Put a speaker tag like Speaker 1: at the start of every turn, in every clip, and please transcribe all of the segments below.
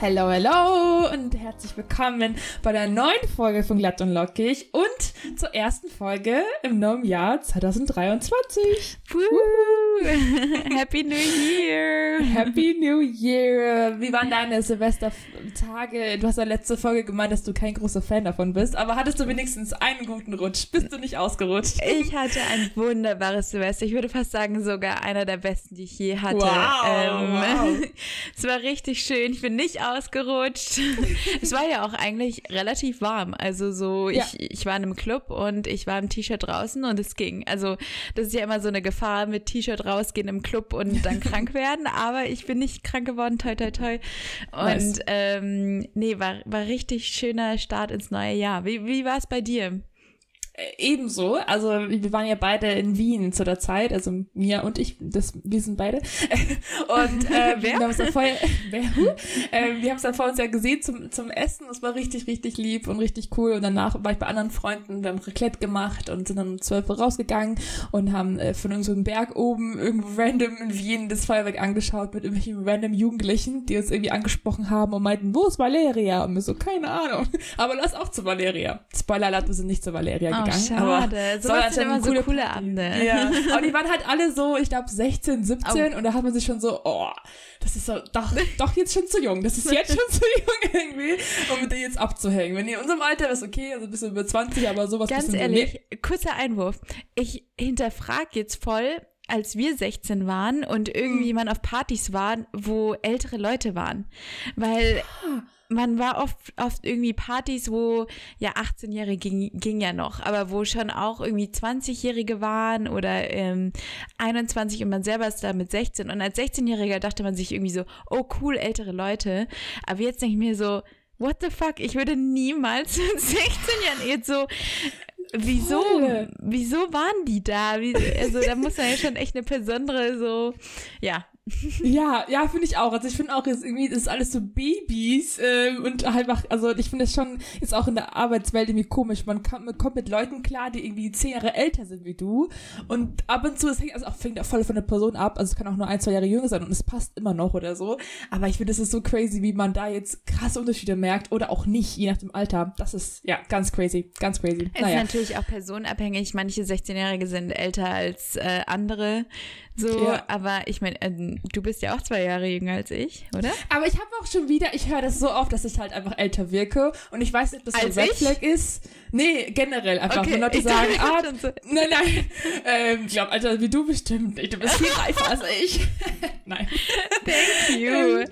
Speaker 1: Hello, hello und herzlich willkommen bei der neuen Folge von Glatt und Lockig und zur ersten Folge im neuen Jahr 2023.
Speaker 2: Happy New Year!
Speaker 1: Happy New Year! Wie waren deine Silvestertage? Du hast ja letzte Folge gemeint, dass du kein großer Fan davon bist, aber hattest du wenigstens einen guten Rutsch? Bist du nicht ausgerutscht?
Speaker 2: Ich hatte ein wunderbares Silvester. Ich würde fast sagen, sogar einer der besten, die ich je hatte.
Speaker 1: Wow,
Speaker 2: ähm,
Speaker 1: wow.
Speaker 2: es war richtig schön. Ich bin nicht ausgerutscht. es war ja auch eigentlich relativ warm. Also so,
Speaker 1: Ja.
Speaker 2: ich, ich war in einem Club und ich war im T-Shirt draußen und es ging. Also das ist ja immer so eine Gefahr mit T-Shirt rausgehen im Club und dann krank werden. Aber ich bin nicht krank geworden, toi toi toi. Und
Speaker 1: Nice.
Speaker 2: ähm, nee, war, war richtig schöner Start ins neue Jahr. Wie, wie war es bei dir?
Speaker 1: Ebenso, also wir waren ja beide in Wien zu der Zeit, also Mia und ich, das, wir sind beide. Und äh, wir haben es dann vorher, wer, huh? äh, wir haben es dann vor uns ja gesehen zum, zum Essen. Das war richtig, richtig lieb und richtig cool. Und danach war ich bei anderen Freunden, wir haben Raclette gemacht und sind dann um 12 Uhr rausgegangen und haben äh, von irgendeinem Berg oben irgendwo random in Wien das Feuerwerk angeschaut mit irgendwelchen random Jugendlichen, die uns irgendwie angesprochen haben und meinten, wo ist Valeria? Und wir so, keine Ahnung. Aber lass auch zu Valeria. Spoiler alert, wir sind nicht zu Valeria
Speaker 2: Oh,
Speaker 1: gegangen.
Speaker 2: schade.
Speaker 1: Aber
Speaker 2: So
Speaker 1: soll
Speaker 2: was sind
Speaker 1: anscheinend
Speaker 2: immer
Speaker 1: eine
Speaker 2: so coole. Abende.
Speaker 1: Ja, aber die waren halt alle so, ich glaube 16, 17 und da hat man sich schon so, oh, das ist so, doch, doch jetzt schon zu jung. Das ist jetzt schon zu jung irgendwie, um mit dir jetzt abzuhängen. Wenn ihr in unserem Alter ist, okay, also ein bisschen über 20, aber sowas
Speaker 2: Ganz ehrlich, kurzer Einwurf. Ich hinterfrage jetzt voll, als wir 16 waren und irgendwie
Speaker 1: Hm.
Speaker 2: man auf Partys war, wo ältere Leute waren. Weil. Man war oft, oft irgendwie Partys, wo ja 18-Jährige ging, ging ja noch, aber wo schon auch irgendwie 20-Jährige waren oder ähm, 21 und man selber ist da mit 16. Und als 16-Jähriger dachte man sich irgendwie so, oh cool, ältere Leute. Aber jetzt denke ich mir so, what the fuck, ich würde niemals mit 16 Jahren jetzt so, wieso, wieso waren die da? Wie, also da muss man ja schon echt eine besondere so, ja,
Speaker 1: Ja, ja, finde ich auch. Also ich finde auch jetzt irgendwie, das ist alles so Babys ähm, und halt einfach, also ich finde das schon jetzt auch in der Arbeitswelt irgendwie komisch. Man, kann, man kommt mit Leuten klar, die irgendwie zehn Jahre älter sind wie du und ab und zu, das hängt also auch, fängt auch voll von der Person ab, also es kann auch nur ein, zwei Jahre jünger sein und es passt immer noch oder so. Aber ich finde, es ist so crazy, wie man da jetzt krasse Unterschiede merkt oder auch nicht, je nach dem Alter. Das ist, ja, ganz crazy, ganz crazy.
Speaker 2: Es ist natürlich auch personenabhängig. Manche 16-Jährige sind älter als äh, andere. So,
Speaker 1: Ja.
Speaker 2: aber ich meine, ähm, du bist ja auch zwei Jahre jünger als ich, oder?
Speaker 1: Aber ich habe auch schon wieder, ich höre das so oft, dass ich halt einfach älter wirke. Und ich weiß nicht, ob das
Speaker 2: Als
Speaker 1: ein Red? Flag ist. Nee, generell einfach.
Speaker 2: Okay,
Speaker 1: Leute sagen, ah,
Speaker 2: so.
Speaker 1: nein, nein. Ähm, ich glaube, Alter, wie du bestimmt nicht. Du bist viel reifer als ich. nein.
Speaker 2: Thank you.
Speaker 1: Ähm,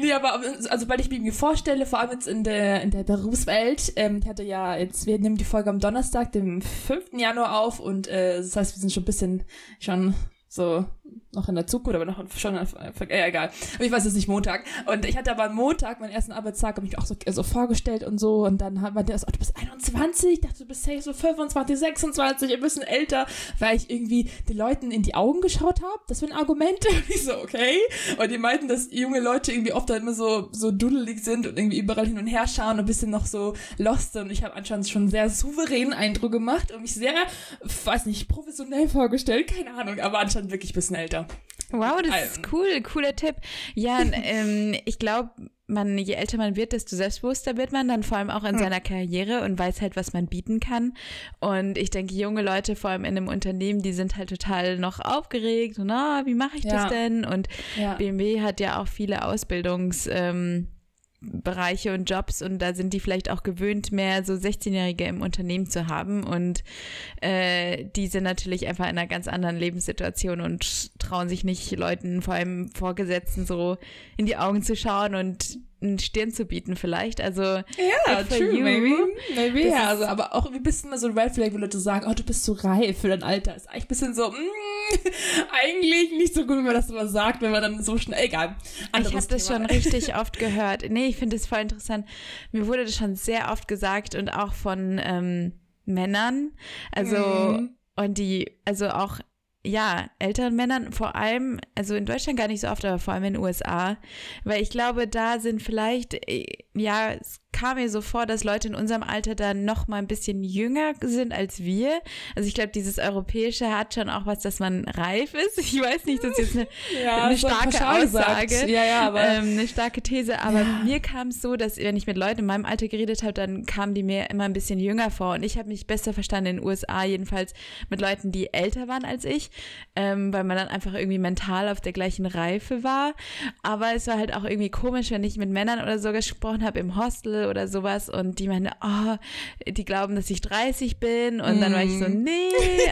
Speaker 1: Nee, aber also weil ich mir vorstelle, vor allem jetzt in der, in der Berufswelt, ähm, ich hatte ja jetzt, wir nehmen die Folge am Donnerstag, dem 5. Januar auf und äh, das heißt, wir sind schon ein bisschen schon so noch in der Zukunft, aber noch schon, äh, äh, egal. Aber ich weiß, es nicht Montag. Und ich hatte aber am Montag, meinen ersten Arbeitstag, ich mich auch so, so vorgestellt und so. Und dann hat man so, oh, du bist 21, ich dachte, du bist safe so 25, 26, ein bisschen älter, weil ich irgendwie den Leuten in die Augen geschaut habe. Das war ein Argument. Und ich so, okay. Und die meinten, dass junge Leute irgendwie oft dann immer so, so duddelig sind und irgendwie überall hin und her schauen und ein bisschen noch so lost. Und ich habe anscheinend schon sehr souveränen Eindruck gemacht und mich sehr, weiß nicht, professionell vorgestellt. Keine Ahnung, aber anscheinend wirklich ein bisschen älter.
Speaker 2: Wow, das ist cool, cooler Tipp. Ja, ähm, ich glaube, man, je älter man wird, desto selbstbewusster wird man dann vor allem auch in seiner Karriere und weiß halt, was man bieten kann. Und ich denke, junge Leute, vor allem in einem Unternehmen, die sind halt total noch aufgeregt und ah, wie mache ich
Speaker 1: Ja.
Speaker 2: das denn? Und
Speaker 1: Ja.
Speaker 2: BMW hat ja auch viele Ausbildungs ähm, Bereiche und Jobs und da sind die vielleicht auch gewöhnt, mehr so 16-Jährige im Unternehmen zu haben und äh, die sind natürlich einfach in einer ganz anderen Lebenssituation und trauen sich nicht Leuten, vor allem Vorgesetzten, so in die Augen zu schauen und einen Stirn zu bieten vielleicht. Also
Speaker 1: Ja, true,
Speaker 2: you.
Speaker 1: maybe. Maybe,
Speaker 2: Das
Speaker 1: ja. Also, aber auch ein bisschen mal so ein Red Flag, wo Leute sagen, oh, du bist so reif für dein Alter. Ist eigentlich ein bisschen so, mm, eigentlich nicht so gut, wenn man das immer sagt, wenn man dann so schnell, egal.
Speaker 2: Ich habe das schon richtig oft gehört. Nee, ich finde das voll interessant. Mir wurde das schon sehr oft gesagt und auch von ähm, Männern. Also,
Speaker 1: Mhm.
Speaker 2: und die, also auch, ja, älteren Männern, vor allem, also in Deutschland gar nicht so oft, aber vor allem in den USA. Weil ich glaube, da sind vielleicht, äh, ja, es kam mir so vor, dass Leute in unserem Alter dann noch mal ein bisschen jünger sind als wir. Also ich glaube, dieses Europäische hat schon auch was, dass man reif ist. Ich weiß nicht, das ist jetzt eine, ja, eine starke Aussage,
Speaker 1: ja, ja, aber
Speaker 2: ähm, eine starke These. Aber mir kam es so, dass wenn ich mit Leuten in meinem Alter geredet habe, dann kamen die mir immer ein bisschen jünger vor. Und ich habe mich besser verstanden in den USA, jedenfalls mit Leuten, die älter waren als ich, ähm, weil man dann einfach irgendwie mental auf der gleichen Reife war. Aber es war halt auch irgendwie komisch, wenn ich mit Männern oder so gesprochen habe im Hostel oder sowas und die meinen, oh, die glauben, dass ich 30 bin und mm. dann war ich so, mm. nee,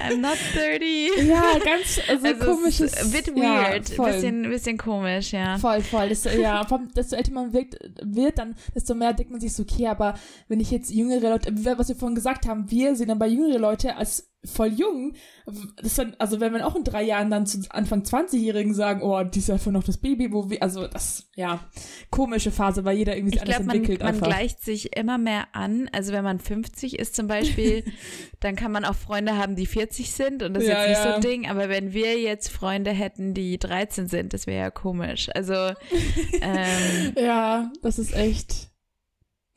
Speaker 2: I'm not 30.
Speaker 1: Ja, ganz also, also komisches.
Speaker 2: A bit weird, ja, bisschen, bisschen komisch, ja.
Speaker 1: Voll, voll. Desto, ja, desto älter man wirkt, wird, dann desto mehr denkt man sich so, okay, aber wenn ich jetzt jüngere Leute, was wir vorhin gesagt haben, wir sehen dann bei jüngere Leute als voll jung. Das dann, also wenn wir auch in drei Jahren dann zu Anfang 20-Jährigen sagen, oh, die ist ja für noch das Baby, wo wir, also das, ja, komische Phase, weil jeder irgendwie sich
Speaker 2: ich
Speaker 1: anders glaub, entwickelt.
Speaker 2: Man, man gleicht sich immer mehr an. Also wenn man 50 ist zum Beispiel, dann kann man auch Freunde haben, die 40 sind und das ja, ist jetzt nicht ja. so ein Ding. Aber wenn wir jetzt Freunde hätten, die 13 sind, das wäre ja komisch. Also ähm,
Speaker 1: ja, das ist echt.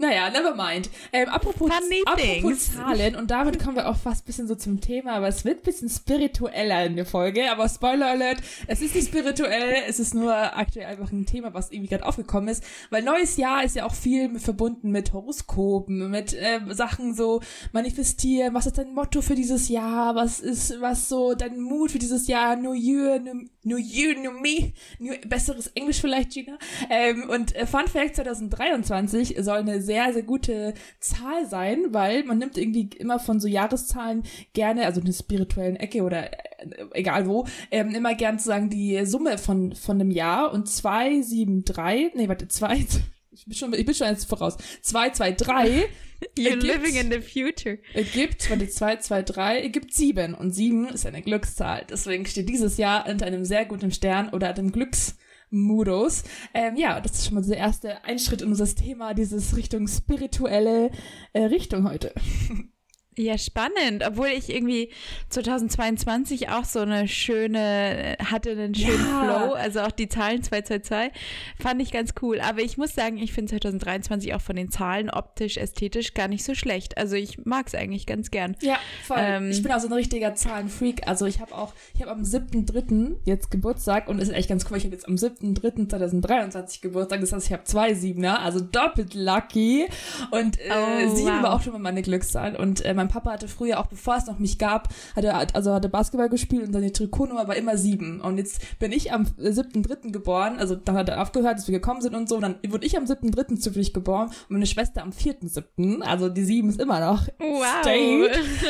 Speaker 1: Naja, never mind. Ähm, apropos, apropos Zahlen, und damit kommen wir auch fast ein bisschen so zum Thema, aber es wird ein bisschen spiritueller in der Folge, aber Spoiler Alert, es ist nicht spirituell, es ist nur aktuell einfach ein Thema, was irgendwie gerade aufgekommen ist, weil neues Jahr ist ja auch viel verbunden mit Horoskopen, mit äh, Sachen so manifestieren, was ist dein Motto für dieses Jahr, was ist, was so dein Mut für dieses Jahr, New Year, New, new You, New Me, new, besseres Englisch vielleicht, Gina. Ähm, und äh, Fun Fact 2023 soll eine sehr, sehr gute Zahl sein, weil man nimmt irgendwie immer von so Jahreszahlen gerne, also eine spirituellen Ecke oder äh, egal wo, ähm, immer gern zu sagen die Summe von, von einem Jahr und 2, 7, 3, nee, warte, 2, ich bin schon, ich bin schon jetzt voraus. 2, 2, 3.
Speaker 2: You're ergibt, living in the future.
Speaker 1: Ergibt, warte, 2, 2, 3, ergibt 7. Und 7 ist eine Glückszahl. Deswegen steht dieses Jahr unter einem sehr guten Stern oder einem Glücks, Modus. Ähm, ja, das ist schon mal der erste Einschritt in unser Thema, dieses Richtung spirituelle äh, Richtung heute.
Speaker 2: Ja, spannend. Obwohl ich irgendwie 2022 auch so eine schöne, hatte einen schönen ja. Flow. Also auch die Zahlen 222 fand ich ganz cool. Aber ich muss sagen, ich finde 2023 auch von den Zahlen optisch, ästhetisch gar nicht so schlecht. Also ich mag es eigentlich ganz gern.
Speaker 1: Ja, voll. Ähm, ich bin auch so ein richtiger Zahlenfreak. Also ich habe auch, ich habe am 7.3. jetzt Geburtstag und es ist echt ganz cool. Ich habe jetzt am 7.3.2023 Geburtstag. Das heißt, ich habe zwei Siebener, also doppelt lucky. Und äh, oh, sieben wow. war auch schon mal meine Glückszahl. Und äh, mein Papa hatte früher, auch bevor es noch mich gab, hatte, also hatte Basketball gespielt und seine Trikotnummer war immer sieben. Und jetzt bin ich am 7.3. geboren, also dann hat er aufgehört, dass wir gekommen sind und so. Und dann wurde ich am 7.3. zufällig geboren und meine Schwester am 4.7. Also die sieben ist immer noch
Speaker 2: wow.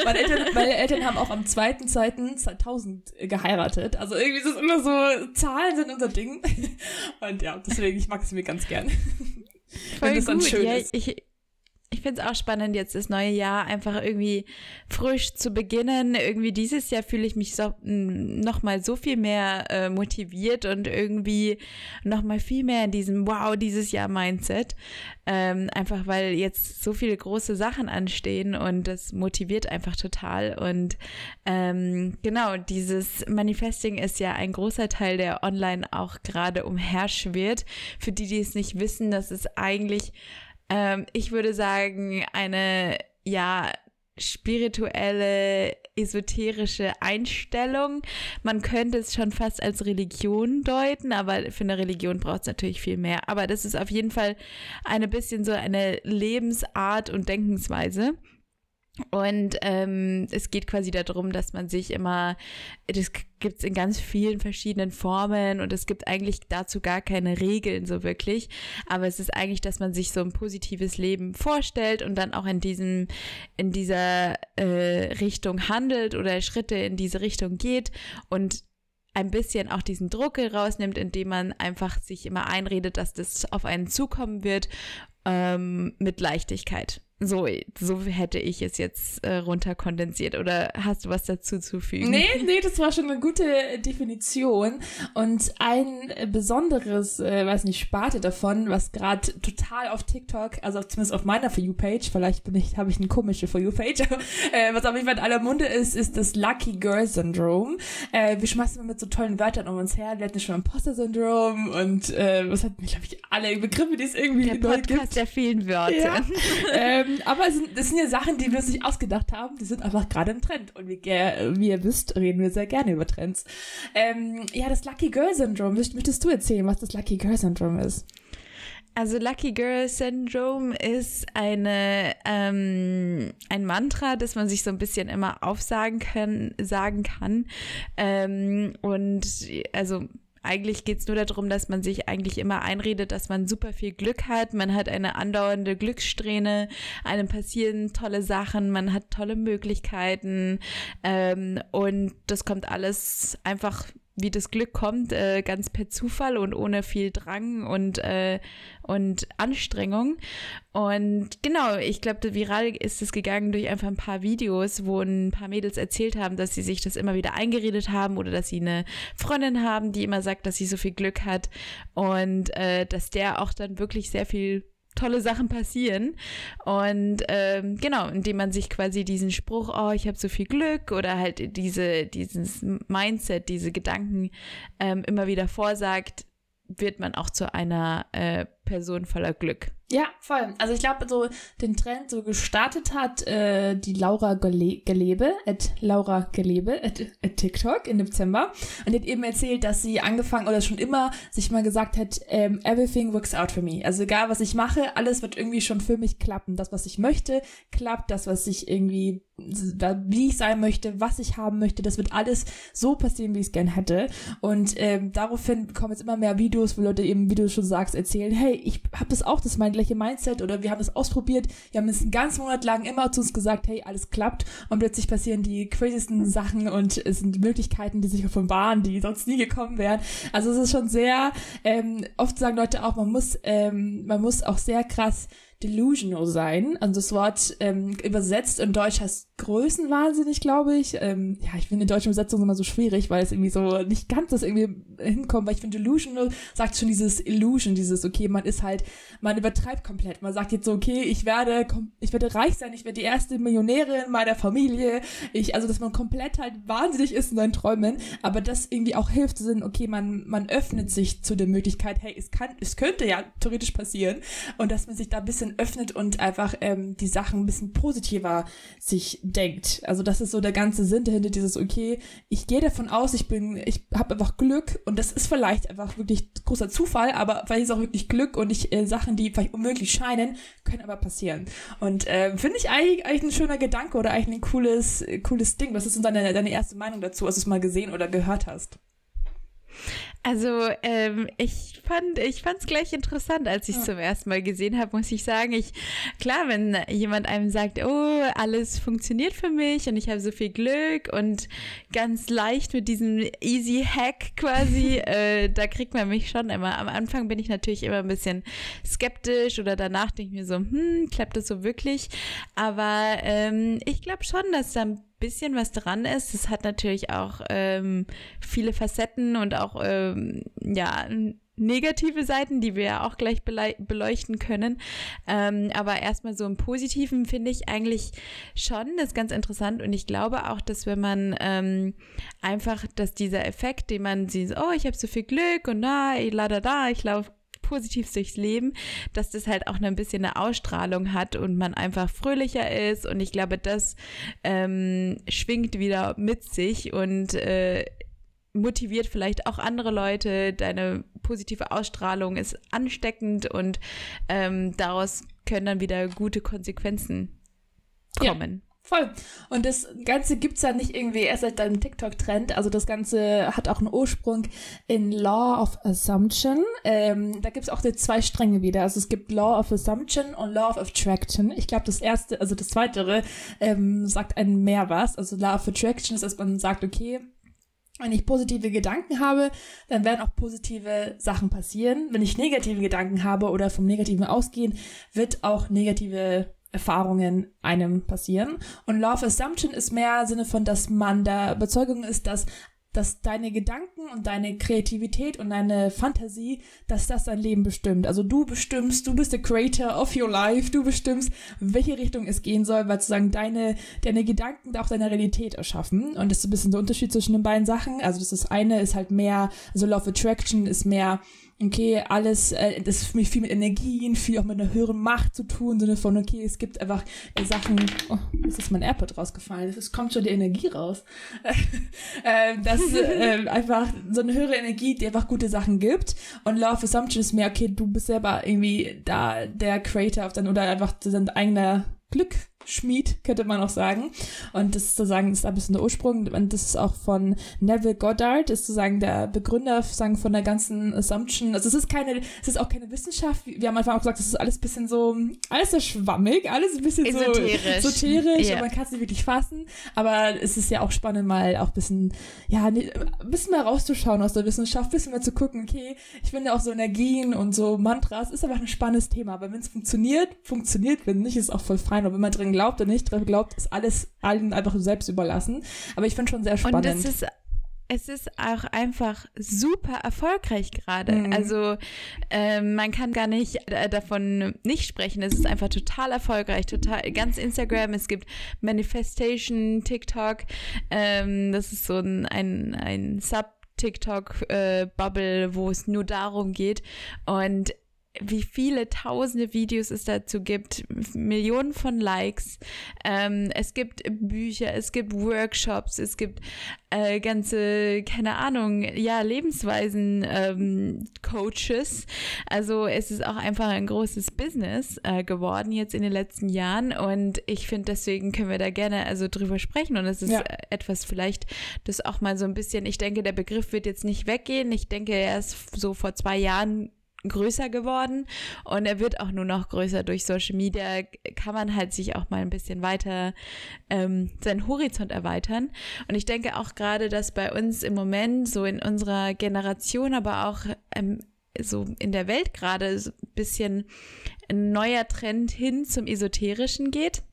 Speaker 1: Meine Eltern, meine Eltern haben auch am 2.2.2000 geheiratet. Also irgendwie ist es immer so, Zahlen sind unser Ding. Und ja, deswegen, ich mag es mir ganz gern.
Speaker 2: Voll Wenn das gut. dann schön ja, ist. Ich, ich finde es auch spannend, jetzt das neue Jahr einfach irgendwie frisch zu beginnen. Irgendwie dieses Jahr fühle ich mich so, nochmal so viel mehr äh, motiviert und irgendwie nochmal viel mehr in diesem Wow, dieses Jahr Mindset. Ähm, einfach weil jetzt so viele große Sachen anstehen und das motiviert einfach total. Und ähm, genau, dieses Manifesting ist ja ein großer Teil, der online auch gerade umherschwirrt. Für die, die es nicht wissen, das ist eigentlich ähm, ich würde sagen, eine, ja, spirituelle, esoterische Einstellung. Man könnte es schon fast als Religion deuten, aber für eine Religion braucht es natürlich viel mehr. Aber das ist auf jeden Fall eine bisschen so eine Lebensart und Denkensweise. Und ähm, es geht quasi darum, dass man sich immer, das gibt es in ganz vielen verschiedenen Formen und es gibt eigentlich dazu gar keine Regeln so wirklich. Aber es ist eigentlich, dass man sich so ein positives Leben vorstellt und dann auch in diesem, in dieser äh, Richtung handelt oder Schritte in diese Richtung geht und ein bisschen auch diesen Druck rausnimmt, indem man einfach sich immer einredet, dass das auf einen zukommen wird ähm, mit Leichtigkeit. So, so hätte ich es jetzt äh, runterkondensiert. Oder hast du was dazu zu fügen?
Speaker 1: Nee, nee, das war schon eine gute Definition. Und ein besonderes, äh, weiß nicht, Sparte davon, was gerade total auf TikTok, also zumindest auf meiner For You-Page, vielleicht bin ich, habe ich eine komische For You-Page, äh, was auf jeden Fall in aller Munde ist, ist das Lucky Girl Syndrome. Äh, wir schmeißen immer mit so tollen Wörtern um uns her. Wir hatten schon Imposter-Syndrom und äh, was hat, glaube ich, alle Begriffe, die es irgendwie
Speaker 2: Der Podcast gibt. der vielen Wörter. Ja.
Speaker 1: ähm, aber es sind, das sind ja Sachen, die wir uns nicht ausgedacht haben. Die sind einfach gerade im Trend. Und wie, wie, ihr wisst, reden wir sehr gerne über Trends. Ähm, ja, das Lucky Girl Syndrome. Möchtest du erzählen, was das Lucky Girl Syndrome ist?
Speaker 2: Also Lucky Girl Syndrome ist eine ähm, ein Mantra, das man sich so ein bisschen immer aufsagen kann, sagen kann. Ähm, und also eigentlich geht es nur darum, dass man sich eigentlich immer einredet, dass man super viel Glück hat. Man hat eine andauernde Glückssträhne, einem passieren tolle Sachen, man hat tolle Möglichkeiten. Ähm, und das kommt alles einfach wie das Glück kommt, äh, ganz per Zufall und ohne viel Drang und, äh, und Anstrengung. Und genau, ich glaube, viral ist es gegangen durch einfach ein paar Videos, wo ein paar Mädels erzählt haben, dass sie sich das immer wieder eingeredet haben oder dass sie eine Freundin haben, die immer sagt, dass sie so viel Glück hat und äh, dass der auch dann wirklich sehr viel tolle Sachen passieren. Und ähm, genau, indem man sich quasi diesen Spruch, oh, ich habe so viel Glück oder halt diese, dieses Mindset, diese Gedanken ähm, immer wieder vorsagt, wird man auch zu einer äh, Person voller Glück.
Speaker 1: Ja, voll. Also ich glaube, so den Trend so gestartet hat äh, die Laura Gele Gelebe, at Laura Gelebe, at, at TikTok im Dezember. Und die hat eben erzählt, dass sie angefangen oder schon immer sich mal gesagt hat, ähm, everything works out for me. Also egal, was ich mache, alles wird irgendwie schon für mich klappen. Das, was ich möchte, klappt. Das, was ich irgendwie, wie ich sein möchte, was ich haben möchte, das wird alles so passieren, wie ich es gern hätte. Und ähm, daraufhin kommen jetzt immer mehr Videos, wo Leute eben, wie du schon sagst, erzählen, hey, ich habe das auch, das ist mein gleiche Mindset oder wir haben es ausprobiert, wir haben es einen ganzen Monat lang immer zu uns gesagt, hey, alles klappt und plötzlich passieren die craziesten Sachen und es sind Möglichkeiten, die sich offenbaren, die sonst nie gekommen wären. Also es ist schon sehr, ähm, oft sagen Leute auch, man muss, ähm, man muss auch sehr krass delusional sein. Also das Wort ähm, übersetzt in Deutsch heißt größenwahnsinnig, glaube ich. Ähm, ja, ich finde die deutsche Übersetzung immer so schwierig, weil es irgendwie so nicht ganz das irgendwie hinkommt, weil ich finde delusional sagt schon dieses Illusion, dieses, okay, man ist halt, man übertreibt komplett. Man sagt jetzt so, okay, ich werde, ich werde reich sein, ich werde die erste Millionärin meiner Familie. Ich, also, dass man komplett halt wahnsinnig ist in seinen Träumen, aber das irgendwie auch hilft zu sehen, okay, man, man öffnet sich zu der Möglichkeit, hey, es kann, es könnte ja theoretisch passieren und dass man sich da ein bisschen öffnet und einfach ähm, die Sachen ein bisschen positiver sich denkt. Also das ist so der ganze Sinn dahinter, dieses, okay, ich gehe davon aus, ich bin, ich habe einfach Glück und das ist vielleicht einfach wirklich großer Zufall, aber vielleicht ist auch wirklich Glück und ich, äh, Sachen, die vielleicht unmöglich scheinen, können aber passieren. Und äh, finde ich eigentlich, eigentlich ein schöner Gedanke oder eigentlich ein cooles, cooles Ding. Was ist denn deine, deine erste Meinung dazu, als du es mal gesehen oder gehört hast?
Speaker 2: Also ähm, ich fand ich fand's gleich interessant, als ich es ja. zum ersten Mal gesehen habe, muss ich sagen. Ich klar, wenn jemand einem sagt, oh alles funktioniert für mich und ich habe so viel Glück und ganz leicht mit diesem Easy Hack quasi, äh, da kriegt man mich schon immer. Am Anfang bin ich natürlich immer ein bisschen skeptisch oder danach denke ich mir so, hm, klappt das so wirklich? Aber ähm, ich glaube schon, dass dann bisschen was dran ist. Es hat natürlich auch ähm, viele Facetten und auch ähm, ja negative Seiten, die wir ja auch gleich beleuchten können. Ähm, aber erstmal so im Positiven finde ich eigentlich schon das ganz interessant und ich glaube auch, dass wenn man ähm, einfach, dass dieser Effekt, den man sieht, oh, ich habe so viel Glück und na, la da da, ich laufe positiv durchs Leben, dass das halt auch ein bisschen eine Ausstrahlung hat und man einfach fröhlicher ist. Und ich glaube, das ähm, schwingt wieder mit sich und äh, motiviert vielleicht auch andere Leute. Deine positive Ausstrahlung ist ansteckend und ähm, daraus können dann wieder gute Konsequenzen kommen.
Speaker 1: Ja. Voll. Und das Ganze gibt's ja nicht irgendwie erst seit deinem TikTok-Trend. Also das Ganze hat auch einen Ursprung in Law of Assumption. Ähm, da gibt's auch die zwei Stränge wieder. Also es gibt Law of Assumption und Law of Attraction. Ich glaube, das erste, also das zweitere, ähm, sagt einem mehr was. Also Law of Attraction ist, dass man sagt, okay, wenn ich positive Gedanken habe, dann werden auch positive Sachen passieren. Wenn ich negative Gedanken habe oder vom Negativen ausgehen, wird auch negative Erfahrungen einem passieren. Und of Assumption ist mehr im Sinne von, dass man der Überzeugung ist, dass dass deine Gedanken und deine Kreativität und deine Fantasie, dass das dein Leben bestimmt. Also du bestimmst, du bist der Creator of your life, du bestimmst, welche Richtung es gehen soll, weil sozusagen deine, deine Gedanken auch deine Realität erschaffen. Und das ist ein bisschen der Unterschied zwischen den beiden Sachen. Also das ist eine ist halt mehr, also of Attraction ist mehr okay, alles, äh, das ist für mich viel mit Energien, viel auch mit einer höheren Macht zu tun, im Sinne von, okay, es gibt einfach äh, Sachen, oh, jetzt ist mein AirPod rausgefallen, es kommt schon die Energie raus. äh, das ist äh, einfach so eine höhere Energie, die einfach gute Sachen gibt. Und Law of Assumption ist mehr, okay, du bist selber irgendwie da der Creator auf dein, oder einfach dein eigener Glück Schmied, könnte man auch sagen. Und das ist sozusagen ist ein bisschen der Ursprung. Und das ist auch von Neville Goddard, ist sozusagen der Begründer sagen, von der ganzen Assumption. Also es ist keine, es ist auch keine Wissenschaft. Wir haben einfach auch gesagt, es ist alles ein bisschen so, alles so schwammig, alles ein bisschen
Speaker 2: esoterisch.
Speaker 1: so esoterisch yeah. und man kann es nicht wirklich fassen. Aber es ist ja auch spannend, mal auch ein bisschen, ja, ein bisschen mal rauszuschauen aus der Wissenschaft, ein bisschen mal zu gucken, okay, ich finde auch so Energien und so Mantras ist einfach ein spannendes Thema. Aber wenn es funktioniert, funktioniert, wenn nicht, ist auch voll fein. Und wenn man drin glaubt oder nicht dran glaubt, ist alles allen einfach selbst überlassen. Aber ich finde schon sehr spannend.
Speaker 2: Und es ist es ist auch einfach super erfolgreich gerade. Mhm. Also äh, man kann gar nicht äh, davon nicht sprechen. Es ist einfach total erfolgreich, total ganz Instagram. Es gibt Manifestation, TikTok. Ähm, das ist so ein ein, ein Sub TikTok-Bubble, äh, wo es nur darum geht. Und wie viele tausende Videos es dazu gibt, Millionen von Likes. Ähm, es gibt Bücher, es gibt Workshops, es gibt äh, ganze, keine Ahnung, ja, Lebensweisen, ähm, Coaches. Also es ist auch einfach ein großes Business äh, geworden jetzt in den letzten Jahren und ich finde, deswegen können wir da gerne also drüber sprechen und es ist ja. etwas vielleicht, das auch mal so ein bisschen, ich denke, der Begriff wird jetzt nicht weggehen. Ich denke, er ist so vor zwei Jahren größer geworden und er wird auch nur noch größer durch Social Media. Kann man halt sich auch mal ein bisschen weiter ähm, seinen Horizont erweitern. Und ich denke auch gerade, dass bei uns im Moment so in unserer Generation, aber auch ähm, so in der Welt gerade so ein bisschen ein neuer Trend hin zum Esoterischen geht.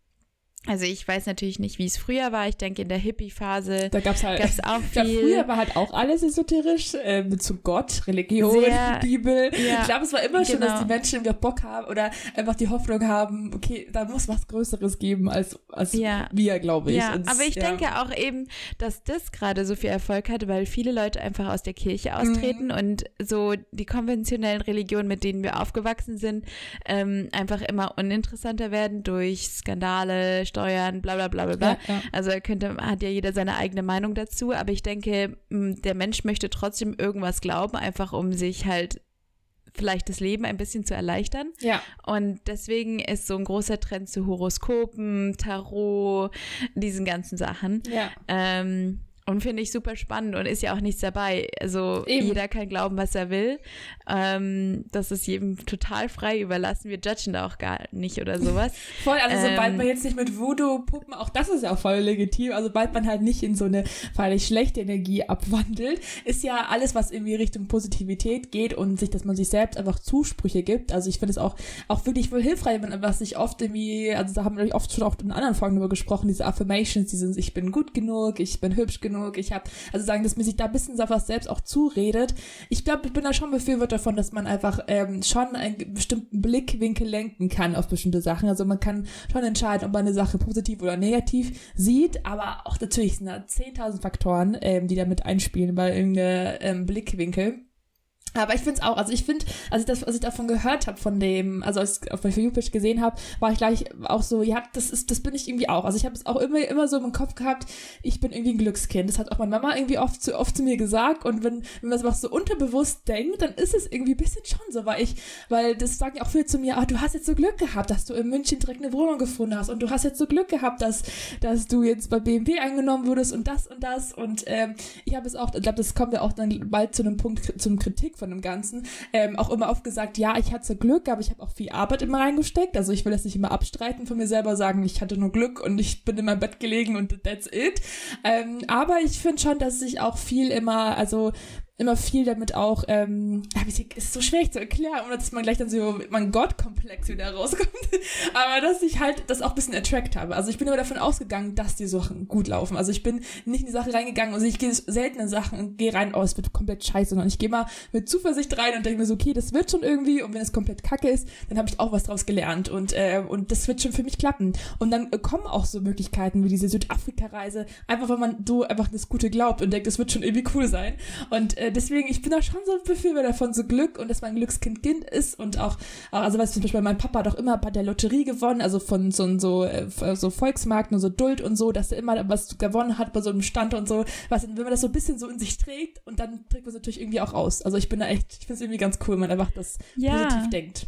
Speaker 2: Also ich weiß natürlich nicht, wie es früher war. Ich denke, in der Hippie-Phase
Speaker 1: da gab's halt, gab's auch viel. Ja, früher war halt auch alles esoterisch, äh, zu Gott, Religion, Sehr, Bibel. Ja, ich glaube, es war immer genau. schon, dass die Menschen wieder Bock haben oder einfach die Hoffnung haben, okay, da muss was Größeres geben als, als ja. wir, glaube ich.
Speaker 2: Ja, Und, aber ich ja. denke auch eben, dass das gerade so viel Erfolg hatte, weil viele Leute einfach aus der Kirche austreten mhm. und so die konventionellen Religionen, mit denen wir aufgewachsen sind, ähm, einfach immer uninteressanter werden durch Skandale, Steuern, bla bla bla bla bla. Ja, ja. Also könnte, hat ja jeder seine eigene Meinung dazu, aber ich denke, der Mensch möchte trotzdem irgendwas glauben, einfach um sich halt vielleicht das Leben ein bisschen zu erleichtern.
Speaker 1: Ja.
Speaker 2: Und deswegen ist so ein großer Trend zu Horoskopen, Tarot, diesen ganzen Sachen.
Speaker 1: Ja.
Speaker 2: Ähm, und finde ich super spannend und ist ja auch nichts dabei. Also Eben. jeder kann glauben, was er will. Ähm, das ist jedem total frei überlassen. Wir judgen da auch gar nicht oder sowas.
Speaker 1: voll, also ähm, sobald man jetzt nicht mit Voodoo-Puppen, auch das ist ja voll legitim, also sobald man halt nicht in so eine feierlich schlechte Energie abwandelt, ist ja alles, was irgendwie Richtung Positivität geht und sich, dass man sich selbst einfach Zusprüche gibt. Also ich finde es auch, auch wirklich voll hilfreich, wenn was sich oft irgendwie, also da haben wir oft schon auch in anderen Folgen darüber gesprochen, diese Affirmations, die sind, ich bin gut genug, ich bin hübsch genug, genug, ich habe, also sagen, dass man sich da ein bisschen was selbst auch zuredet. Ich glaube, ich bin da schon Befürworter davon, dass man einfach ähm, schon einen bestimmten Blickwinkel lenken kann auf bestimmte Sachen. Also man kann schon entscheiden, ob man eine Sache positiv oder negativ sieht, aber auch natürlich sind da 10.000 Faktoren, ähm, die damit einspielen bei irgendeinem ähm, Blickwinkel. Aber ich finde es auch, also ich finde, als ich das, als ich davon gehört habe, von dem, also als ich auf mein YouTube gesehen habe, war ich gleich auch so, ja, das ist, das bin ich irgendwie auch. Also ich habe es auch immer, immer so im Kopf gehabt, ich bin irgendwie ein Glückskind. Das hat auch meine Mama irgendwie oft zu, oft zu mir gesagt. Und wenn, wenn man es so unterbewusst denkt, dann ist es irgendwie ein bisschen schon so, weil ich, weil das sagen ja auch viele zu mir, ah, du hast jetzt so Glück gehabt, dass du in München direkt eine Wohnung gefunden hast und du hast jetzt so Glück gehabt, dass, dass du jetzt bei BMW eingenommen wurdest und das und das. Und ähm, ich habe es auch, ich glaube, das kommt ja auch dann bald zu einem Punkt, zum Kritik von dem Ganzen, ähm, auch immer oft gesagt, ja, ich hatte Glück, aber ich habe auch viel Arbeit immer reingesteckt. Also ich will das nicht immer abstreiten von mir selber sagen, ich hatte nur Glück und ich bin in meinem Bett gelegen und that's it. Ähm, aber ich finde schon, dass ich auch viel immer, also immer viel damit auch, ähm, ist so schwer zu erklären, ohne dass man gleich dann so mit meinem Gottkomplex wieder rauskommt. Aber dass ich halt das auch ein bisschen attract habe. Also ich bin immer davon ausgegangen, dass die Sachen gut laufen. Also ich bin nicht in die Sache reingegangen und ich gehe selten in Sachen und gehe rein, oh, es wird komplett scheiße, sondern ich gehe mal mit Zuversicht rein und denke mir so, okay, das wird schon irgendwie und wenn es komplett kacke ist, dann habe ich auch was draus gelernt und, äh, und das wird schon für mich klappen. Und dann kommen auch so Möglichkeiten wie diese Südafrika-Reise, einfach weil man so einfach das Gute glaubt und denkt, das wird schon irgendwie cool sein. Und äh, deswegen, ich bin da schon so ein Befürworter von so Glück und dass man ein Glückskind ist und auch, also was zum Beispiel mein Papa hat auch immer bei der Lotterie gewonnen, also von so, so, äh, so Volksmarkt und so Duld und so, dass er immer was gewonnen hat bei so einem Stand und so, was, wenn man das so ein bisschen so in sich trägt und dann trägt man es natürlich irgendwie auch raus. Also ich bin da echt, ich finde es irgendwie ganz cool, wenn man einfach das ja. positiv denkt.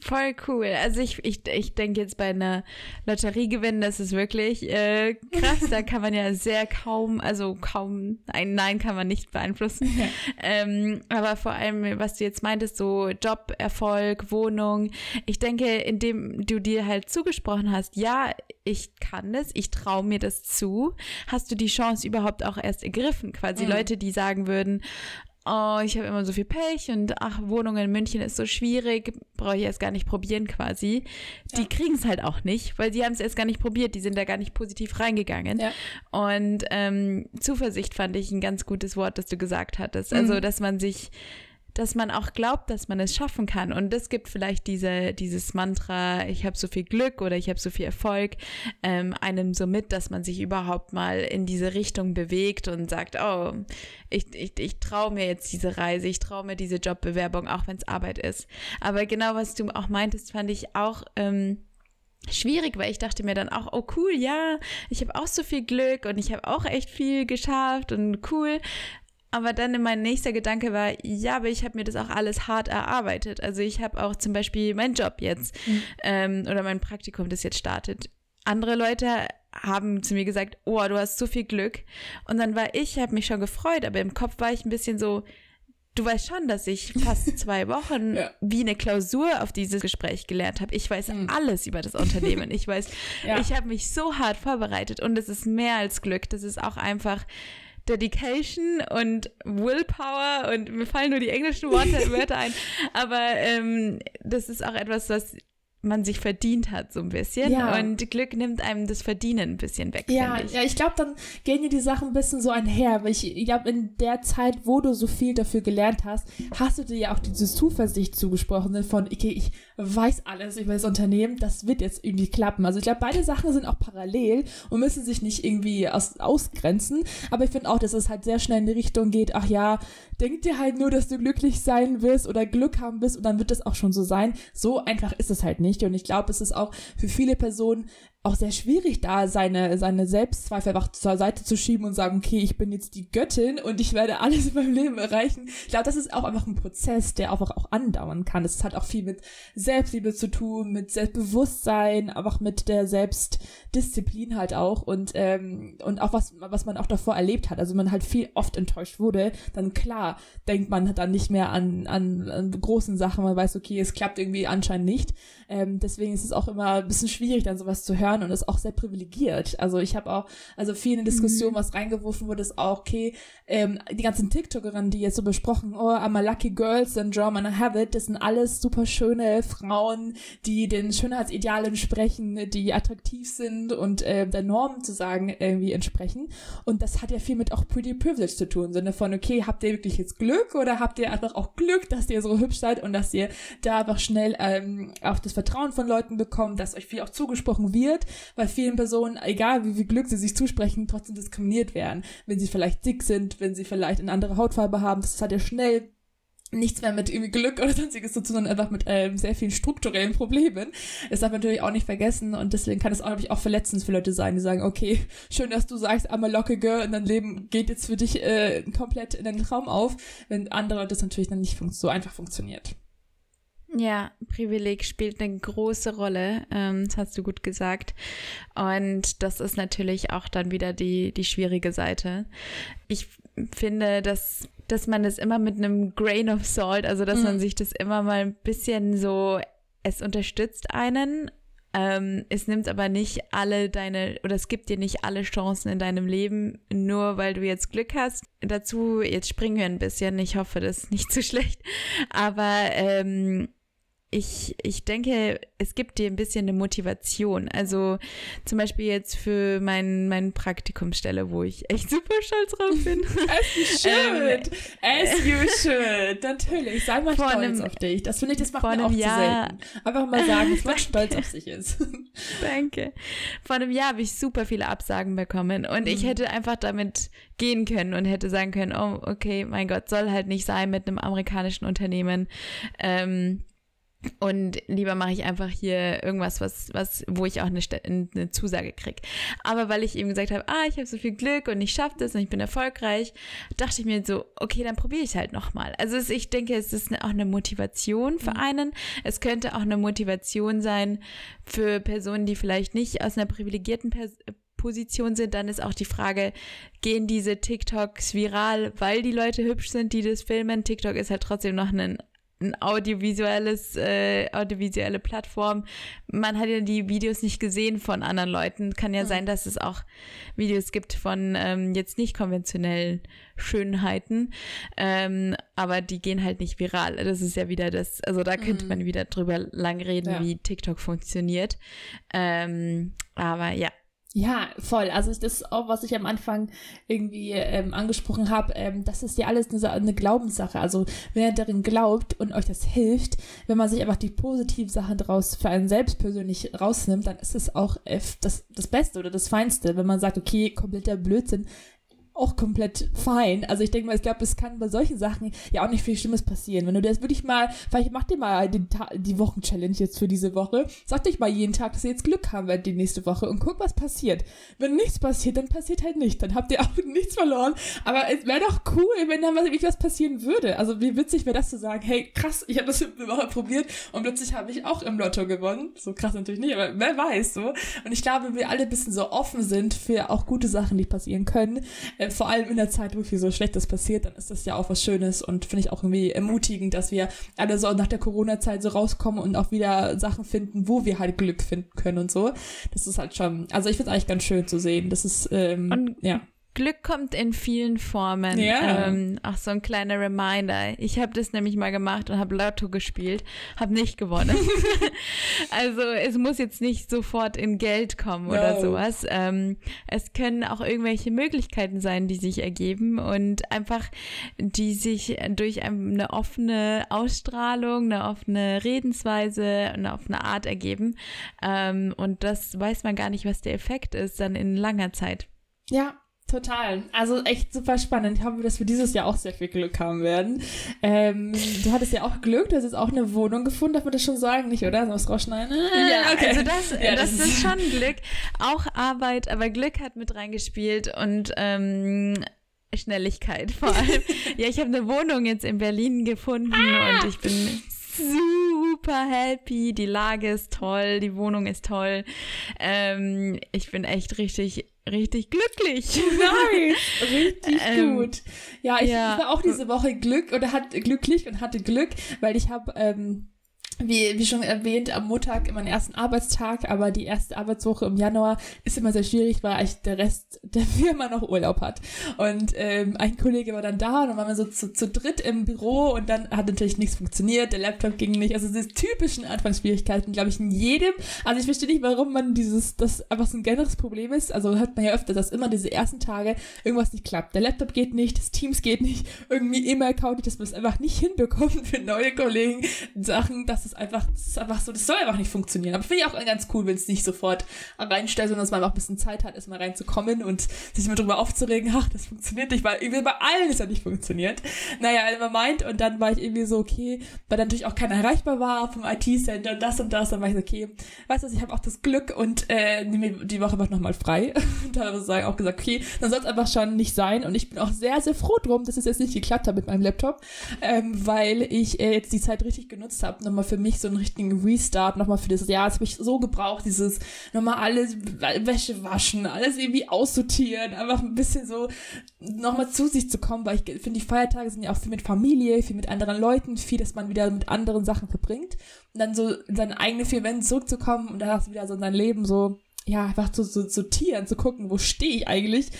Speaker 2: Voll cool. Also ich, ich, ich denke jetzt bei einer Lotterie gewinnen, das ist wirklich äh, krass. Da kann man ja sehr kaum, also kaum, ein Nein kann man nicht beeinflussen. ähm, aber vor allem, was du jetzt meintest, so Job, Erfolg, Wohnung. Ich denke, indem du dir halt zugesprochen hast, ja, ich kann das, ich traue mir das zu, hast du die Chance überhaupt auch erst ergriffen. Quasi mhm. Leute, die sagen würden, oh, ich habe immer so viel Pech und ach, Wohnung in München ist so schwierig, brauche ich erst gar nicht probieren quasi. Die ja. kriegen es halt auch nicht, weil sie haben es erst gar nicht probiert, die sind da gar nicht positiv reingegangen. Ja. Und ähm, Zuversicht fand ich ein ganz gutes Wort, das du gesagt hattest. Also, mhm. dass man sich dass man auch glaubt, dass man es schaffen kann. Und das gibt vielleicht diese, dieses Mantra, ich habe so viel Glück oder ich habe so viel Erfolg, ähm, einem so mit, dass man sich überhaupt mal in diese Richtung bewegt und sagt, oh, ich, ich, ich traue mir jetzt diese Reise, ich traue mir diese Jobbewerbung, auch wenn es Arbeit ist. Aber genau, was du auch meintest, fand ich auch. Ähm, schwierig, weil ich dachte mir dann auch, oh cool, ja, ich habe auch so viel Glück und ich habe auch echt viel geschafft und cool. Aber dann mein nächster Gedanke war, ja, aber ich habe mir das auch alles hart erarbeitet. Also ich habe auch zum Beispiel meinen Job jetzt mhm. ähm, oder mein Praktikum, das jetzt startet. Andere Leute haben zu mir gesagt, oh, du hast so viel Glück. Und dann war ich, habe mich schon gefreut, aber im Kopf war ich ein bisschen so, du weißt schon, dass ich fast zwei Wochen ja. wie eine Klausur auf dieses Gespräch gelernt habe. Ich weiß mhm. alles über das Unternehmen. Ich weiß, ja. ich habe mich so hart vorbereitet und es ist mehr als Glück. Das ist auch einfach Dedication und Willpower und mir fallen nur die englischen Worte, Wörter ein. Aber ähm, das ist auch etwas, was man sich verdient hat, so ein bisschen. Ja. Und Glück nimmt einem das Verdienen ein bisschen weg.
Speaker 1: Ja,
Speaker 2: ich.
Speaker 1: ja, ich glaube, dann gehen dir die Sachen ein bisschen so einher. Weil ich, ich glaube, in der Zeit, wo du so viel dafür gelernt hast, hast du dir ja auch diese Zuversicht zugesprochen von, okay, ich weiß alles über das Unternehmen, das wird jetzt irgendwie klappen. Also ich glaube, beide Sachen sind auch parallel und müssen sich nicht irgendwie aus, ausgrenzen. Aber ich finde auch, dass es halt sehr schnell in die Richtung geht, ach ja, denk dir halt nur, dass du glücklich sein wirst oder Glück haben wirst und dann wird das auch schon so sein. So einfach ist es halt nicht. Und ich glaube, es ist auch für viele Personen auch sehr schwierig, da seine, seine Selbstzweifel einfach zur Seite zu schieben und sagen, okay, ich bin jetzt die Göttin und ich werde alles in meinem Leben erreichen. Ich glaube, das ist auch einfach ein Prozess, der einfach auch andauern kann. Es hat auch viel mit Selbstliebe zu tun, mit Selbstbewusstsein, einfach mit der Selbstdisziplin halt auch und, ähm, und auch was, was man auch davor erlebt hat. Also man halt viel oft enttäuscht wurde, dann klar denkt man dann nicht mehr an, an, an großen Sachen, man weiß, okay, es klappt irgendwie anscheinend nicht. Ähm, deswegen ist es auch immer ein bisschen schwierig, dann sowas zu hören und ist auch sehr privilegiert. Also ich habe auch, also viel in Diskussion, mhm. was reingeworfen wurde, ist auch, okay, ähm, die ganzen TikTokerinnen, die jetzt so besprochen, oh, I'm a lucky girl syndrome and I have it, das sind alles super schöne Frauen, die den Schönheitsidealen entsprechen, die attraktiv sind und äh, der Norm zu sagen irgendwie entsprechen. Und das hat ja viel mit auch Pretty Privilege zu tun, im Sinne von, okay, habt ihr wirklich jetzt Glück oder habt ihr einfach auch Glück, dass ihr so hübsch seid und dass ihr da einfach schnell ähm, auf das Vertrauen von Leuten bekommt, dass euch viel auch zugesprochen wird, weil vielen Personen, egal wie viel Glück sie sich zusprechen, trotzdem diskriminiert werden, wenn sie vielleicht dick sind, wenn sie vielleicht eine andere Hautfarbe haben. Das hat ja schnell nichts mehr mit irgendwie Glück oder sonstiges zu tun, sondern einfach mit ähm, sehr vielen strukturellen Problemen. Das darf man natürlich auch nicht vergessen und deswegen kann es auch, auch verletzend für Leute sein, die sagen, okay, schön, dass du sagst, I'm a lucky girl und dein Leben geht jetzt für dich äh, komplett in den Traum auf, wenn andere das natürlich dann nicht so einfach funktioniert.
Speaker 2: Ja, Privileg spielt eine große Rolle, ähm, das hast du gut gesagt. Und das ist natürlich auch dann wieder die, die schwierige Seite. Ich finde, dass, dass man das immer mit einem Grain of Salt, also dass mhm. man sich das immer mal ein bisschen so, es unterstützt einen, Ähm, es nimmt aber nicht alle deine, oder es gibt dir nicht alle Chancen in deinem Leben, nur weil du jetzt Glück hast. Dazu, jetzt springen wir ein bisschen, ich hoffe, das ist nicht zu schlecht, aber ähm, ich, ich denke, es gibt dir ein bisschen eine Motivation. Also zum Beispiel jetzt für mein, mein Praktikumsstelle, wo ich echt super stolz drauf bin.
Speaker 1: As you should. Ähm, As you should. Natürlich. Sei mal stolz einem, auf dich. Das finde ich, das macht man auch Jahr, zu selten. Einfach mal sagen, dass man stolz auf sich ist.
Speaker 2: Danke. Vor einem Jahr habe ich super viele Absagen bekommen und mhm. ich hätte einfach damit gehen können und hätte sagen können, oh, okay, mein Gott, soll halt nicht sein mit einem amerikanischen Unternehmen. Ähm, und lieber mache ich einfach hier irgendwas, was, was, wo ich auch eine, eine Zusage kriege. Aber weil ich eben gesagt habe, ah, ich habe so viel Glück und ich schaffe das und ich bin erfolgreich, dachte ich mir so, okay, dann probiere ich halt nochmal. Also es, ich denke, es ist auch eine Motivation für mhm. einen. Es könnte auch eine Motivation sein für Personen, die vielleicht nicht aus einer privilegierten Pers Position sind, dann ist auch die Frage, gehen diese TikToks viral, weil die Leute hübsch sind, die das filmen? TikTok ist halt trotzdem noch ein ein audiovisuelles, äh, audiovisuelle Plattform. Man hat ja die Videos nicht gesehen von anderen Leuten. Kann ja mhm. sein, dass es auch Videos gibt von ähm, jetzt nicht konventionellen Schönheiten, ähm, aber die gehen halt nicht viral. Das ist ja wieder das, also da könnte mhm. man wieder drüber lang reden, ja. wie TikTok funktioniert. Ähm, aber ja,
Speaker 1: ja, voll. Also das ist auch, was ich am Anfang irgendwie ähm, angesprochen habe. Ähm, das ist ja alles eine, eine Glaubenssache. Also wenn ihr darin glaubt und euch das hilft, wenn man sich einfach die positiven Sachen daraus für einen selbst persönlich rausnimmt, dann ist es auch äh, das, das Beste oder das Feinste. Wenn man sagt, okay, kompletter Blödsinn, auch komplett fein. Also ich denke mal, ich glaube, es kann bei solchen Sachen ja auch nicht viel Schlimmes passieren. Wenn du das wirklich mal, vielleicht mach dir mal die, die Wochen-Challenge jetzt für diese Woche. Sag dich mal jeden Tag, dass ihr jetzt Glück haben werdet die nächste Woche und guck, was passiert. Wenn nichts passiert, dann passiert halt nicht. Dann habt ihr auch nichts verloren. Aber es wäre doch cool, wenn da mal wirklich was passieren würde. Also wie witzig wäre das zu sagen, hey, krass, ich habe das eine Woche probiert und plötzlich habe ich auch im Lotto gewonnen. So krass natürlich nicht, aber wer weiß so. Und ich glaube, wir alle ein bisschen so offen sind für auch gute Sachen, die passieren können. Äh, vor allem in der Zeit, wo viel so Schlechtes passiert, dann ist das ja auch was Schönes und finde ich auch irgendwie ermutigend, dass wir alle so nach der Corona-Zeit so rauskommen und auch wieder Sachen finden, wo wir halt Glück finden können und so. Das ist halt schon, also ich finde es eigentlich ganz schön zu sehen. Das ist, ähm, und ja.
Speaker 2: Glück kommt in vielen Formen. Ja. Ähm, auch so ein kleiner Reminder. Ich habe das nämlich mal gemacht und habe Lotto gespielt, habe nicht gewonnen. also es muss jetzt nicht sofort in Geld kommen no. oder sowas. Ähm, es können auch irgendwelche Möglichkeiten sein, die sich ergeben und einfach die sich durch eine offene Ausstrahlung, eine offene Redensweise, eine offene Art ergeben. Ähm, und das weiß man gar nicht, was der Effekt ist dann in langer Zeit.
Speaker 1: Ja, Total. Also echt super spannend. Ich hoffe, dass wir dieses Jahr auch sehr viel Glück haben werden. Ähm, du hattest ja auch Glück, du hast jetzt auch eine Wohnung gefunden, darf man das schon sagen, nicht, oder? Soll rausschneiden?
Speaker 2: Ja, okay. also das, ja, das, das ist schon Glück. Auch Arbeit, aber Glück hat mit reingespielt und ähm, Schnelligkeit vor allem. ja, ich habe eine Wohnung jetzt in Berlin gefunden ah! und ich bin super happy. Die Lage ist toll, die Wohnung ist toll. Ähm, ich bin echt richtig richtig glücklich.
Speaker 1: Nice. Richtig ähm, gut. Ja ich, ja. war auch diese Woche Glück oder hat glücklich und hatte Glück, weil ich habe ähm, wie, wie schon erwähnt, am Montag immer den ersten Arbeitstag, aber die erste Arbeitswoche im Januar ist immer sehr schwierig, weil eigentlich der Rest der Firma noch Urlaub hat. Und ähm, ein Kollege war dann da und dann waren wir so zu, zu dritt im Büro und dann hat natürlich nichts funktioniert, der Laptop ging nicht. Also diese typischen Anfangsschwierigkeiten, glaube ich, in jedem. Also ich verstehe nicht, warum man dieses, das einfach so ein generelles Problem ist. Also hört man ja öfter, dass immer diese ersten Tage irgendwas nicht klappt. Der Laptop geht nicht, das Teams geht nicht, irgendwie E-Mail-Account dass man es einfach nicht hinbekommt für neue Kollegen, Sachen, dass ist einfach, das ist einfach so, das soll einfach nicht funktionieren. Aber finde ich auch ganz cool, wenn es nicht sofort reinstellt, sondern dass man einfach ein bisschen Zeit hat, erstmal reinzukommen und sich immer drüber aufzuregen, ach, das funktioniert nicht, weil irgendwie bei allen ist ja nicht funktioniert. Naja, immer meint und dann war ich irgendwie so, okay, weil natürlich auch keiner erreichbar war vom IT-Center und das und das, dann war ich so, okay, weißt du, ich habe auch das Glück und äh, nehme die Woche einfach nochmal frei. und da habe ich auch gesagt, okay, dann soll es einfach schon nicht sein und ich bin auch sehr, sehr froh drum, dass es jetzt nicht geklappt hat mit meinem Laptop, ähm, weil ich äh, jetzt die Zeit richtig genutzt habe, nochmal für mich so einen richtigen Restart nochmal für das Jahr. Das habe ich so gebraucht, dieses nochmal alles Wäsche waschen, alles irgendwie aussortieren, einfach ein bisschen so nochmal zu sich zu kommen, weil ich finde, die Feiertage sind ja auch viel mit Familie, viel mit anderen Leuten, viel, dass man wieder mit anderen Sachen verbringt und dann so in seine eigene vier Wände zurückzukommen und du wieder so in dein Leben so ja, einfach zu so, sortieren, zu gucken, wo stehe ich eigentlich,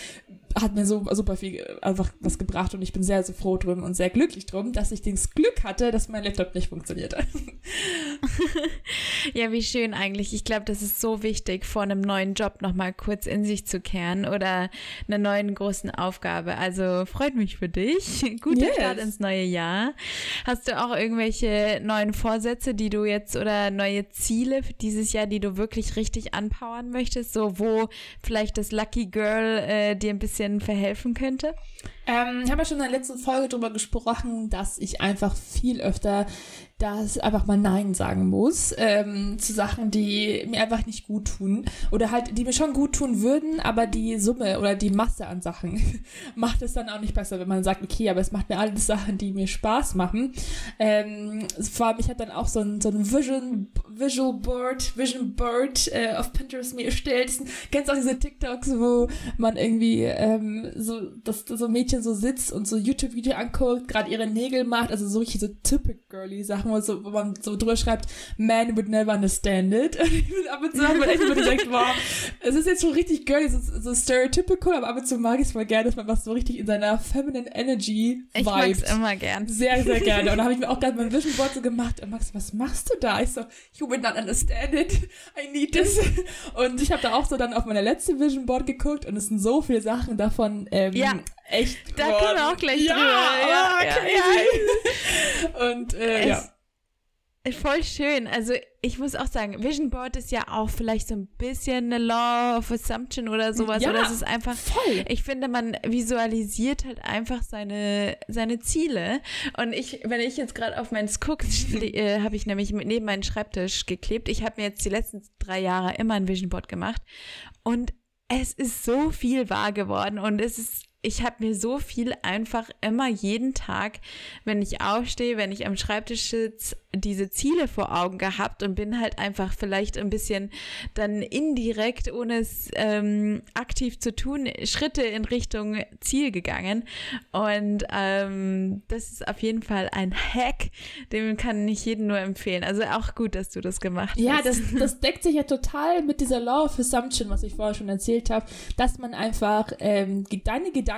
Speaker 1: hat mir so super viel äh, einfach was gebracht und ich bin sehr, sehr froh drum und sehr glücklich drum, dass ich das Glück hatte, dass mein Laptop nicht funktioniert.
Speaker 2: ja, wie schön eigentlich. Ich glaube, das ist so wichtig, vor einem neuen Job nochmal kurz in sich zu kehren oder einer neuen großen Aufgabe. Also freut mich für dich. Guter yes. Start ins neue Jahr. Hast du auch irgendwelche neuen Vorsätze, die du jetzt oder neue Ziele für dieses Jahr, die du wirklich richtig anpowern möchtest? So, wo vielleicht das Lucky Girl äh, dir ein bisschen bisschen verhelfen könnte?
Speaker 1: Ähm, ich habe ja schon in der letzten Folge darüber gesprochen, dass ich einfach viel öfter dass einfach mal Nein sagen muss ähm, zu Sachen, die mir einfach nicht gut tun oder halt, die mir schon gut tun würden, aber die Summe oder die Masse an Sachen macht es dann auch nicht besser, wenn man sagt, okay, aber es macht mir alles Sachen, die mir Spaß machen. Ähm, vor allem, ich habe dann auch so ein, so ein Vision, Visual Board, Vision Board äh, auf Pinterest mir erstellt. Kennst du auch diese TikToks, wo man irgendwie ähm, so, dass so ein Mädchen so sitzt und so YouTube-Video anguckt, gerade ihre Nägel macht, also so richtig so typical girly Sachen wo, so, wo man so drüber schreibt, man would never understand it. Und ab und zu habe echt immer gesagt, wow, es ist jetzt schon richtig girly, so, so stereotypical, aber ab und zu mag ich es mal gerne, dass man was so richtig in seiner feminine Energy
Speaker 2: vibet. Ich mag es immer gern.
Speaker 1: Sehr, sehr gerne. Und da habe ich mir auch gerade mein Vision Board so gemacht. Und Max, was machst du da? Ich so, you would not understand it. I need this. Und ich habe da auch so dann auf meine letzte Vision Board geguckt und es sind so viele Sachen davon ähm,
Speaker 2: ja.
Speaker 1: Echt
Speaker 2: Da können wir auch gleich ja, drüber. Ja, ja,
Speaker 1: ja. Und äh, ja.
Speaker 2: Voll schön. Also ich muss auch sagen, Vision Board ist ja auch vielleicht so ein bisschen eine Law of Assumption oder sowas. Ja, oder es ist einfach, voll. ich finde, man visualisiert halt einfach seine, seine Ziele. Und ich, wenn ich jetzt gerade auf meinen Skook äh, habe ich nämlich neben meinen Schreibtisch geklebt. Ich habe mir jetzt die letzten drei Jahre immer ein Vision Board gemacht. Und es ist so viel wahr geworden und es ist ich habe mir so viel einfach immer jeden Tag, wenn ich aufstehe, wenn ich am Schreibtisch sitze, diese Ziele vor Augen gehabt und bin halt einfach vielleicht ein bisschen dann indirekt, ohne es ähm, aktiv zu tun, Schritte in Richtung Ziel gegangen. Und ähm, das ist auf jeden Fall ein Hack, den kann ich jedem nur empfehlen. Also auch gut, dass du das gemacht
Speaker 1: ja,
Speaker 2: hast.
Speaker 1: Ja, das, das deckt sich ja total mit dieser Law of Assumption, was ich vorher schon erzählt habe, dass man einfach ähm, deine Gedanken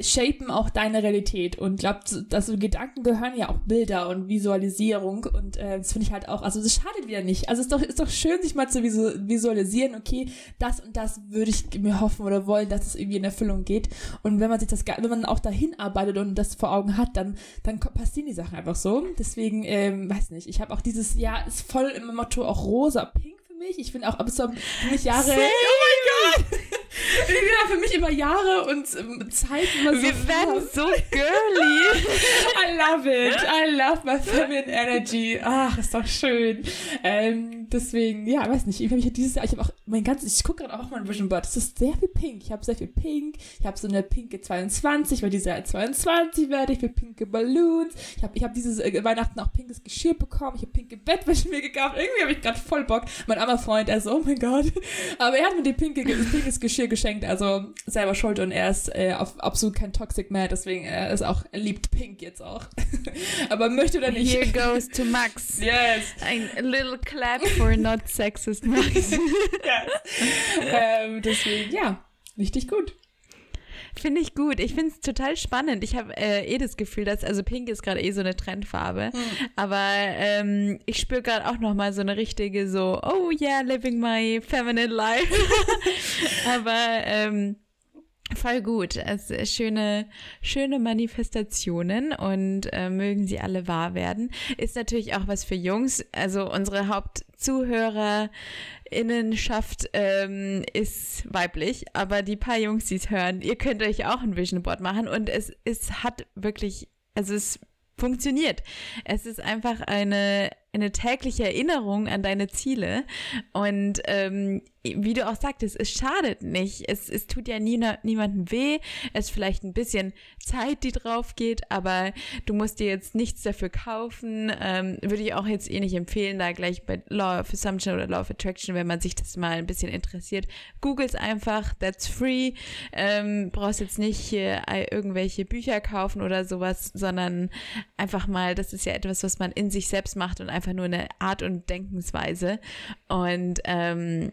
Speaker 1: shapen auch deine Realität und glaubt, dass so Gedanken gehören ja auch Bilder und Visualisierung und äh, das finde ich halt auch, also das schadet wieder nicht. Also es ist doch, ist doch schön, sich mal zu visualisieren, okay, das und das würde ich mir hoffen oder wollen, dass es irgendwie in Erfüllung geht. Und wenn man sich das, wenn man auch dahin arbeitet und das vor Augen hat, dann, dann passieren die Sachen einfach so. Deswegen, ähm, weiß nicht, ich habe auch dieses Jahr ist voll im Motto auch rosa, pink für mich. Ich finde auch, aber so mich Jahre.
Speaker 2: Same. Oh mein Gott!
Speaker 1: ja, für mich immer Jahre und ähm, Zeit immer so.
Speaker 2: Wir fast. werden so girly.
Speaker 1: I love it. I love my feminine energy. Ach, ist doch schön. Ähm, deswegen, ja, weiß nicht. Ich habe dieses Jahr, ich habe auch mein ganzes, ich gucke gerade auch mein Vision Board. Es ist sehr viel pink. Ich habe sehr viel pink. Ich habe so eine pinke 22, weil dieses Jahr 22 werde. Ich will pinke Balloons. Ich habe ich hab dieses äh, Weihnachten auch pinkes Geschirr bekommen. Ich habe pinke Bettwäsche mir gekauft. Irgendwie habe ich gerade voll Bock. Mein armer Freund, er so, oh mein Gott. Aber er hat mir die pinke, pinkes Geschirr geschenkt, also selber schuld und er ist äh, auf, absolut kein Toxic Man, deswegen er ist auch, er liebt Pink jetzt auch. Aber möchte oder nicht.
Speaker 2: Here goes to Max.
Speaker 1: Yes.
Speaker 2: Ein little clap for not sexist Max. yes.
Speaker 1: Ähm, deswegen, ja, richtig gut.
Speaker 2: Finde ich gut. Ich finde es total spannend. Ich habe äh, eh das Gefühl, dass, also Pink ist gerade eh so eine Trendfarbe. Hm. Aber ähm, ich spüre gerade auch nochmal so eine richtige so, oh yeah, living my feminine life. aber ähm, Voll gut. Also schöne, schöne Manifestationen und äh, mögen sie alle wahr werden. Ist natürlich auch was für Jungs. Also unsere Hauptzuhörerinnenschaft ähm, ist weiblich, aber die paar Jungs, die es hören, ihr könnt euch auch ein Vision Board machen und es, es hat wirklich, also es funktioniert. Es ist einfach eine eine tägliche Erinnerung an deine Ziele. Und ähm, wie du auch sagtest, es schadet nicht. Es, es tut ja nie, niemandem weh. Es ist vielleicht ein bisschen Zeit, die drauf geht, aber du musst dir jetzt nichts dafür kaufen. Ähm, würde ich auch jetzt eh nicht empfehlen, da gleich bei Law of Assumption oder Law of Attraction, wenn man sich das mal ein bisschen interessiert. Googles einfach, that's free. Ähm, brauchst jetzt nicht hier irgendwelche Bücher kaufen oder sowas, sondern einfach mal, das ist ja etwas, was man in sich selbst macht und einfach nur eine Art und Denkensweise. Und ähm,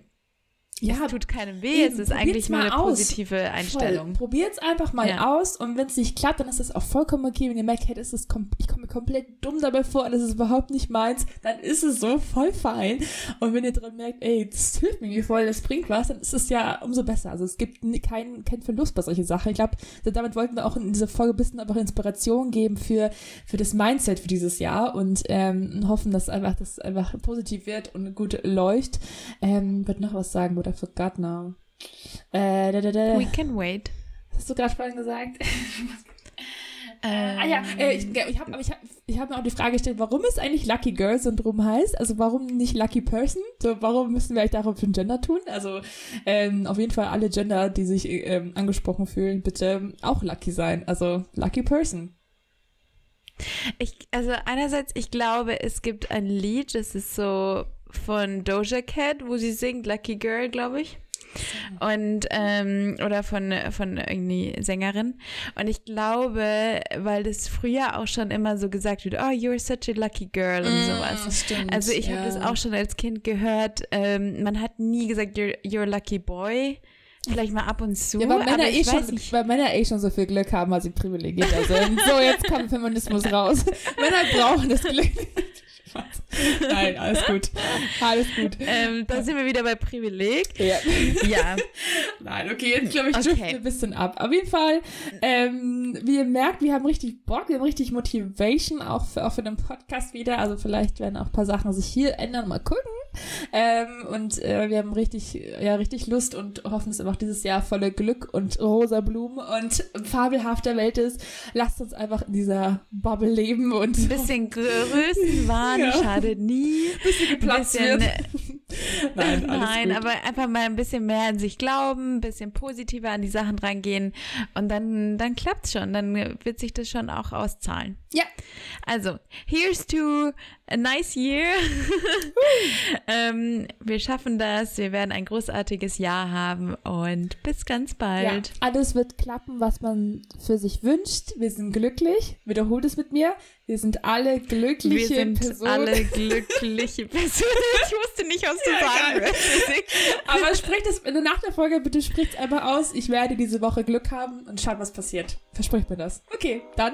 Speaker 2: ja, es tut keinem weh, eben, es ist eigentlich nur eine aus. positive Einstellung.
Speaker 1: Probiert es einfach mal ja. aus und wenn es nicht klappt, dann ist es auch vollkommen okay. Wenn ihr merkt, hey, das ist ich komme mir komplett dumm dabei vor, das ist überhaupt nicht meins, dann ist es so voll fein. Und wenn ihr dran merkt, ey, das hilft mir voll, das bringt was, dann ist es ja umso besser. Also es gibt keinen kein Verlust bei solchen Sachen. Ich glaube, damit wollten wir auch in dieser Folge ein bisschen einfach Inspiration geben für, für das Mindset für dieses Jahr und ähm, hoffen, dass einfach das einfach positiv wird und gut läuft. Ähm, wird noch was sagen, oder forgot now. Äh, da, da, da.
Speaker 2: We can wait.
Speaker 1: Hast du gerade vorhin gesagt? Ähm, ah ja, äh, ich, ich habe ich hab, ich hab mir auch die Frage gestellt, warum es eigentlich Lucky Girl Syndrom heißt. Also warum nicht Lucky Person? So, warum müssen wir eigentlich darauf ein Gender tun? Also ähm, auf jeden Fall alle Gender, die sich ähm, angesprochen fühlen, bitte auch Lucky sein. Also Lucky Person.
Speaker 2: Ich, also einerseits, ich glaube, es gibt ein Lied, das ist so von Doja Cat, wo sie singt Lucky Girl, glaube ich. Und, ähm, oder von, von irgendwie Sängerin. Und ich glaube, weil das früher auch schon immer so gesagt wird, oh, you're such a lucky girl und mm, sowas. Stimmt, also ich ja. habe das auch schon als Kind gehört. Ähm, man hat nie gesagt, you're, you're a lucky boy. Vielleicht mal ab und zu. Ja,
Speaker 1: weil Männer, eh schon, nicht. weil Männer eh schon so viel Glück haben, weil sie privilegiert sind. so, jetzt kommt Feminismus raus. Männer brauchen das Glück. Nein, alles gut. Alles gut.
Speaker 2: Ähm, da sind wir wieder bei Privileg.
Speaker 1: Ja. ja. Nein, okay, jetzt glaube ich, driften okay. ein bisschen ab. Auf jeden Fall, ähm, wie ihr merkt, wir haben richtig Bock, wir haben richtig Motivation, auch für, auch für den Podcast wieder. Also vielleicht werden auch ein paar Sachen sich hier ändern. Mal gucken. Ähm, und äh, wir haben richtig, ja, richtig Lust und hoffen, dass einfach dieses Jahr voller Glück und rosa Blumen und fabelhafter Welt ist. Lasst uns einfach in dieser Bubble leben und
Speaker 2: ein bisschen Größenwahn ja. schadet nie.
Speaker 1: Ein bisschen geplatzt
Speaker 2: ein bisschen, Nein, Nein aber einfach mal ein bisschen mehr an sich glauben, ein bisschen positiver an die Sachen rangehen und dann, dann klappt's schon. Dann wird sich das schon auch auszahlen.
Speaker 1: Ja.
Speaker 2: Also, here's to a nice year. ähm, wir schaffen das. Wir werden ein großartiges Jahr haben und bis ganz bald.
Speaker 1: Ja, alles wird klappen, was man für sich wünscht. Wir sind glücklich. Wiederholt es mit mir. Wir sind alle glückliche Personen. Wir sind Personen.
Speaker 2: alle glückliche Personen. Ich wusste nicht, was du ja, sagen willst.
Speaker 1: Aber sprich das nach der Folge, bitte spricht einfach aus. Ich werde diese Woche Glück haben und schauen, was passiert. Versprich mir das. Okay, dann